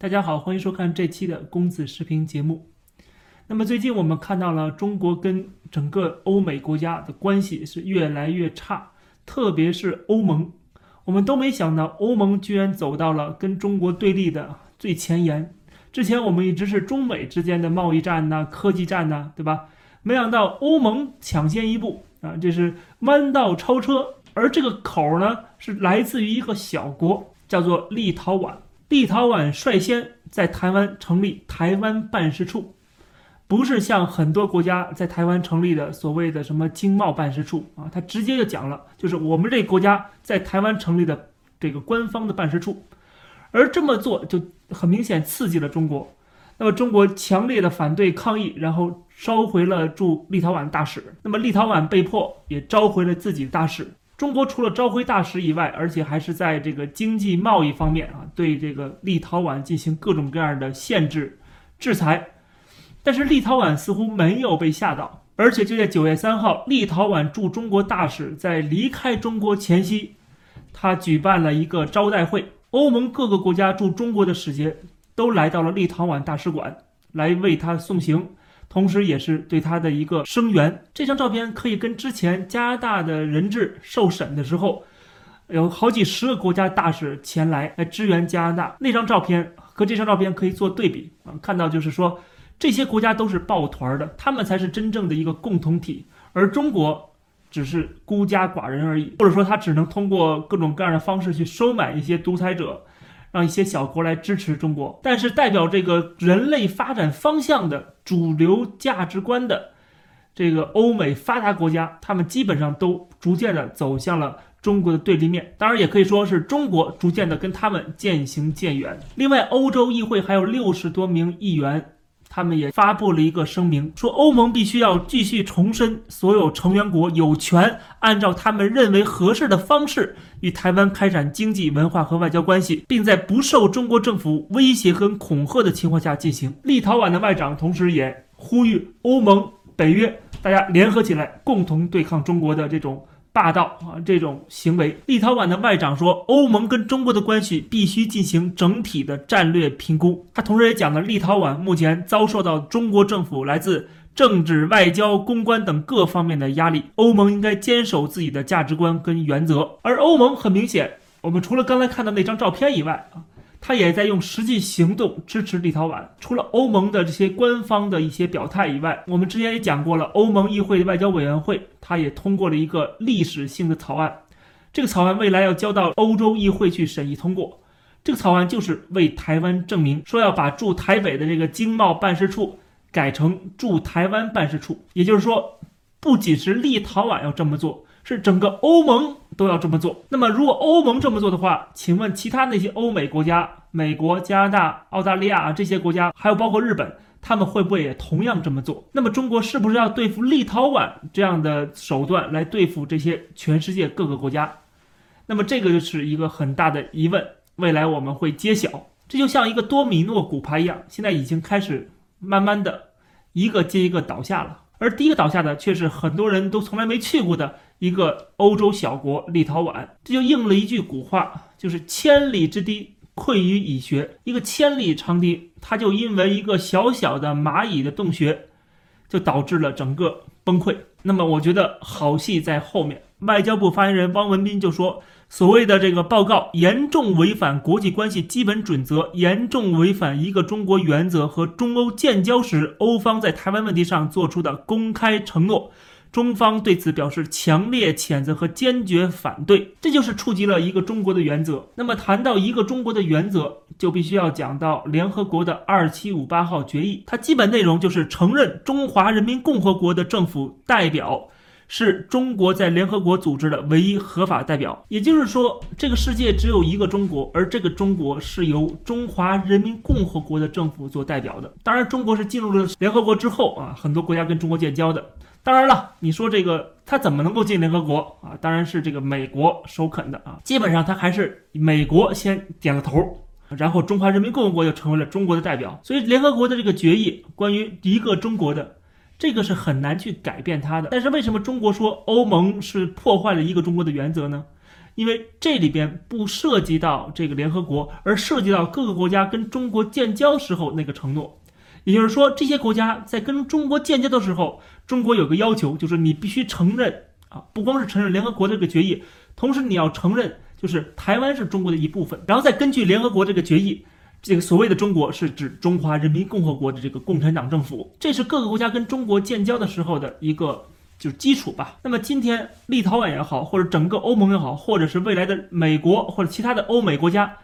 大家好，欢迎收看这期的公子视频节目。那么最近我们看到了中国跟整个欧美国家的关系是越来越差，特别是欧盟。我们都没想到欧盟居然走到了跟中国对立的最前沿。之前我们一直是中美之间的贸易战呐、科技战呐，对吧？没想到欧盟抢先一步啊，这是弯道超车。而这个口呢，是来自于一个小国，叫做立陶宛。立陶宛率先在台湾成立台湾办事处，不是像很多国家在台湾成立的所谓的什么经贸办事处啊，他直接就讲了，就是我们这国家在台湾成立的这个官方的办事处，而这么做就很明显刺激了中国。那么中国强烈的反对抗议，然后召回了驻立陶宛大使。那么立陶宛被迫也召回了自己的大使。中国除了召回大使以外，而且还是在这个经济贸易方面啊，对这个立陶宛进行各种各样的限制、制裁。但是立陶宛似乎没有被吓到，而且就在九月三号，立陶宛驻中国大使在离开中国前夕，他举办了一个招待会，欧盟各个国家驻中国的使节都来到了立陶宛大使馆来为他送行。同时，也是对他的一个声援。这张照片可以跟之前加拿大的人质受审的时候，有好几十个国家大使前来来支援加拿大那张照片和这张照片可以做对比啊。看到就是说，这些国家都是抱团的，他们才是真正的一个共同体，而中国只是孤家寡人而已，或者说他只能通过各种各样的方式去收买一些独裁者。让一些小国来支持中国，但是代表这个人类发展方向的主流价值观的这个欧美发达国家，他们基本上都逐渐的走向了中国的对立面。当然，也可以说是中国逐渐的跟他们渐行渐远。另外，欧洲议会还有六十多名议员。他们也发布了一个声明，说欧盟必须要继续重申，所有成员国有权按照他们认为合适的方式与台湾开展经济、文化和外交关系，并在不受中国政府威胁和恐吓的情况下进行。立陶宛的外长同时也呼吁欧盟、北约大家联合起来，共同对抗中国的这种。霸道啊！这种行为，立陶宛的外长说，欧盟跟中国的关系必须进行整体的战略评估。他同时也讲了，立陶宛目前遭受到中国政府来自政治、外交、公关等各方面的压力，欧盟应该坚守自己的价值观跟原则。而欧盟很明显，我们除了刚才看到那张照片以外啊。他也在用实际行动支持立陶宛。除了欧盟的这些官方的一些表态以外，我们之前也讲过了，欧盟议会的外交委员会，他也通过了一个历史性的草案。这个草案未来要交到欧洲议会去审议通过。这个草案就是为台湾证明，说要把驻台北的这个经贸办事处改成驻台湾办事处。也就是说，不仅是立陶宛要这么做。是整个欧盟都要这么做。那么，如果欧盟这么做的话，请问其他那些欧美国家，美国、加拿大、澳大利亚啊这些国家，还有包括日本，他们会不会也同样这么做？那么，中国是不是要对付立陶宛这样的手段来对付这些全世界各个国家？那么，这个就是一个很大的疑问。未来我们会揭晓。这就像一个多米诺骨牌一样，现在已经开始慢慢的一个接一个倒下了。而第一个倒下的却是很多人都从来没去过的一个欧洲小国立陶宛，这就应了一句古话，就是千里之堤溃于蚁穴。一个千里长堤，它就因为一个小小的蚂蚁的洞穴，就导致了整个崩溃。那么，我觉得好戏在后面。外交部发言人汪文斌就说。所谓的这个报告严重违反国际关系基本准则，严重违反一个中国原则和中欧建交时欧方在台湾问题上做出的公开承诺，中方对此表示强烈谴责和坚决反对。这就是触及了一个中国的原则。那么谈到一个中国的原则，就必须要讲到联合国的二七五八号决议，它基本内容就是承认中华人民共和国的政府代表。是中国在联合国组织的唯一合法代表，也就是说，这个世界只有一个中国，而这个中国是由中华人民共和国的政府做代表的。当然，中国是进入了联合国之后啊，很多国家跟中国建交的。当然了，你说这个他怎么能够进联合国啊？当然是这个美国首肯的啊。基本上他还是美国先点了头，然后中华人民共和国就成为了中国的代表。所以，联合国的这个决议关于一个中国的。这个是很难去改变它的，但是为什么中国说欧盟是破坏了一个中国的原则呢？因为这里边不涉及到这个联合国，而涉及到各个国家跟中国建交时候那个承诺。也就是说，这些国家在跟中国建交的时候，中国有个要求，就是你必须承认啊，不光是承认联合国这个决议，同时你要承认，就是台湾是中国的一部分，然后再根据联合国这个决议，这个所谓的中国是指中华人民共和国的这个共产党政府，这是各个国家跟中国建交的时候的一个。就是基础吧。那么今天立陶宛也好，或者整个欧盟也好，或者是未来的美国或者其他的欧美国家，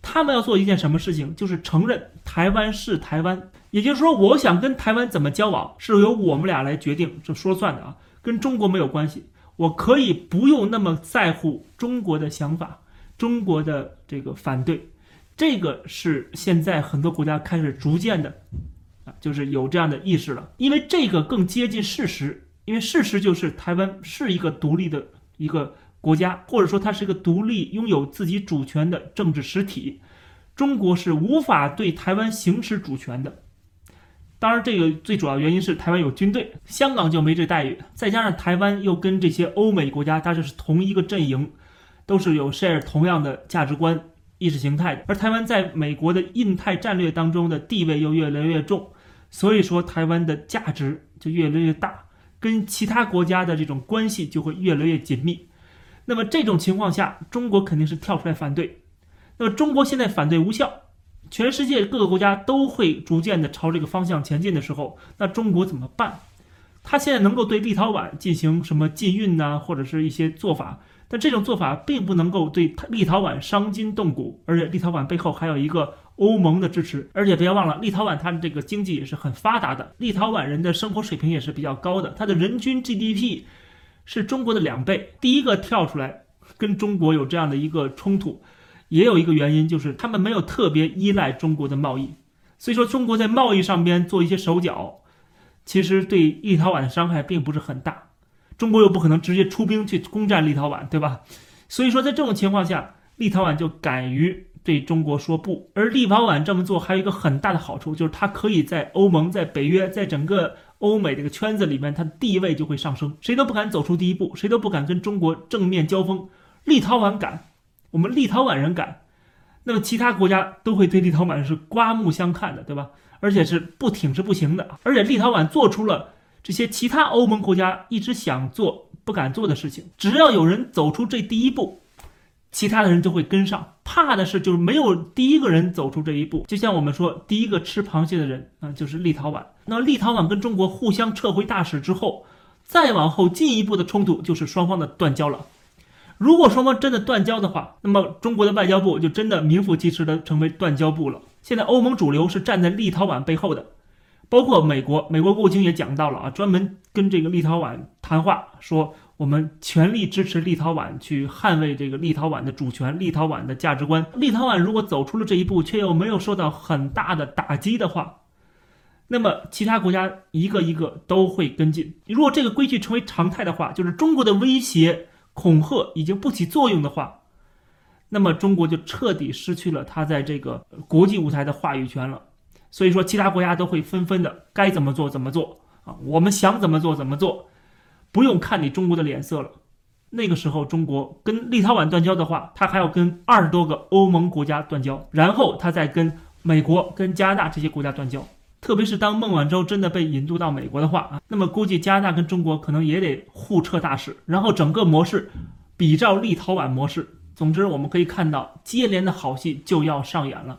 他们要做一件什么事情？就是承认台湾是台湾。也就是说，我想跟台湾怎么交往，是由我们俩来决定，这说了算的啊，跟中国没有关系。我可以不用那么在乎中国的想法，中国的这个反对。这个是现在很多国家开始逐渐的啊，就是有这样的意识了，因为这个更接近事实。因为事实就是台湾是一个独立的一个国家，或者说它是一个独立拥有自己主权的政治实体，中国是无法对台湾行使主权的。当然，这个最主要原因是台湾有军队，香港就没这待遇，再加上台湾又跟这些欧美国家，它就是同一个阵营，都是有 share 同样的价值观、意识形态的，而台湾在美国的印太战略当中的地位又越来越重，所以说台湾的价值就越来越大。跟其他国家的这种关系就会越来越紧密，那么这种情况下，中国肯定是跳出来反对。那么中国现在反对无效，全世界各个国家都会逐渐的朝这个方向前进的时候，那中国怎么办？他现在能够对立陶宛进行什么禁运呐，或者是一些做法，但这种做法并不能够对立陶宛伤筋动骨，而且立陶宛背后还有一个。欧盟的支持，而且不要忘了，立陶宛它的这个经济也是很发达的，立陶宛人的生活水平也是比较高的，它的人均 GDP 是中国的两倍。第一个跳出来跟中国有这样的一个冲突，也有一个原因，就是他们没有特别依赖中国的贸易，所以说中国在贸易上边做一些手脚，其实对立陶宛的伤害并不是很大。中国又不可能直接出兵去攻占立陶宛，对吧？所以说在这种情况下，立陶宛就敢于。对中国说不，而立陶宛这么做还有一个很大的好处，就是它可以在欧盟、在北约、在整个欧美这个圈子里面，它的地位就会上升。谁都不敢走出第一步，谁都不敢跟中国正面交锋。立陶宛敢，我们立陶宛人敢，那么其他国家都会对立陶宛是刮目相看的，对吧？而且是不挺是不行的。而且立陶宛做出了这些其他欧盟国家一直想做不敢做的事情，只要有人走出这第一步。其他的人就会跟上，怕的是就是没有第一个人走出这一步。就像我们说，第一个吃螃蟹的人啊，就是立陶宛。那立陶宛跟中国互相撤回大使之后，再往后进一步的冲突就是双方的断交了。如果双方真的断交的话，那么中国的外交部就真的名副其实的成为断交部了。现在欧盟主流是站在立陶宛背后的，包括美国，美国国务卿也讲到了啊，专门跟这个立陶宛谈话说。我们全力支持立陶宛去捍卫这个立陶宛的主权、立陶宛的价值观。立陶宛如果走出了这一步，却又没有受到很大的打击的话，那么其他国家一个一个都会跟进。如果这个规矩成为常态的话，就是中国的威胁、恐吓已经不起作用的话，那么中国就彻底失去了它在这个国际舞台的话语权了。所以说，其他国家都会纷纷的该怎么做怎么做啊，我们想怎么做怎么做。不用看你中国的脸色了，那个时候中国跟立陶宛断交的话，他还要跟二十多个欧盟国家断交，然后他再跟美国、跟加拿大这些国家断交。特别是当孟晚舟真的被引渡到美国的话啊，那么估计加拿大跟中国可能也得互撤大使，然后整个模式比照立陶宛模式。总之，我们可以看到接连的好戏就要上演了。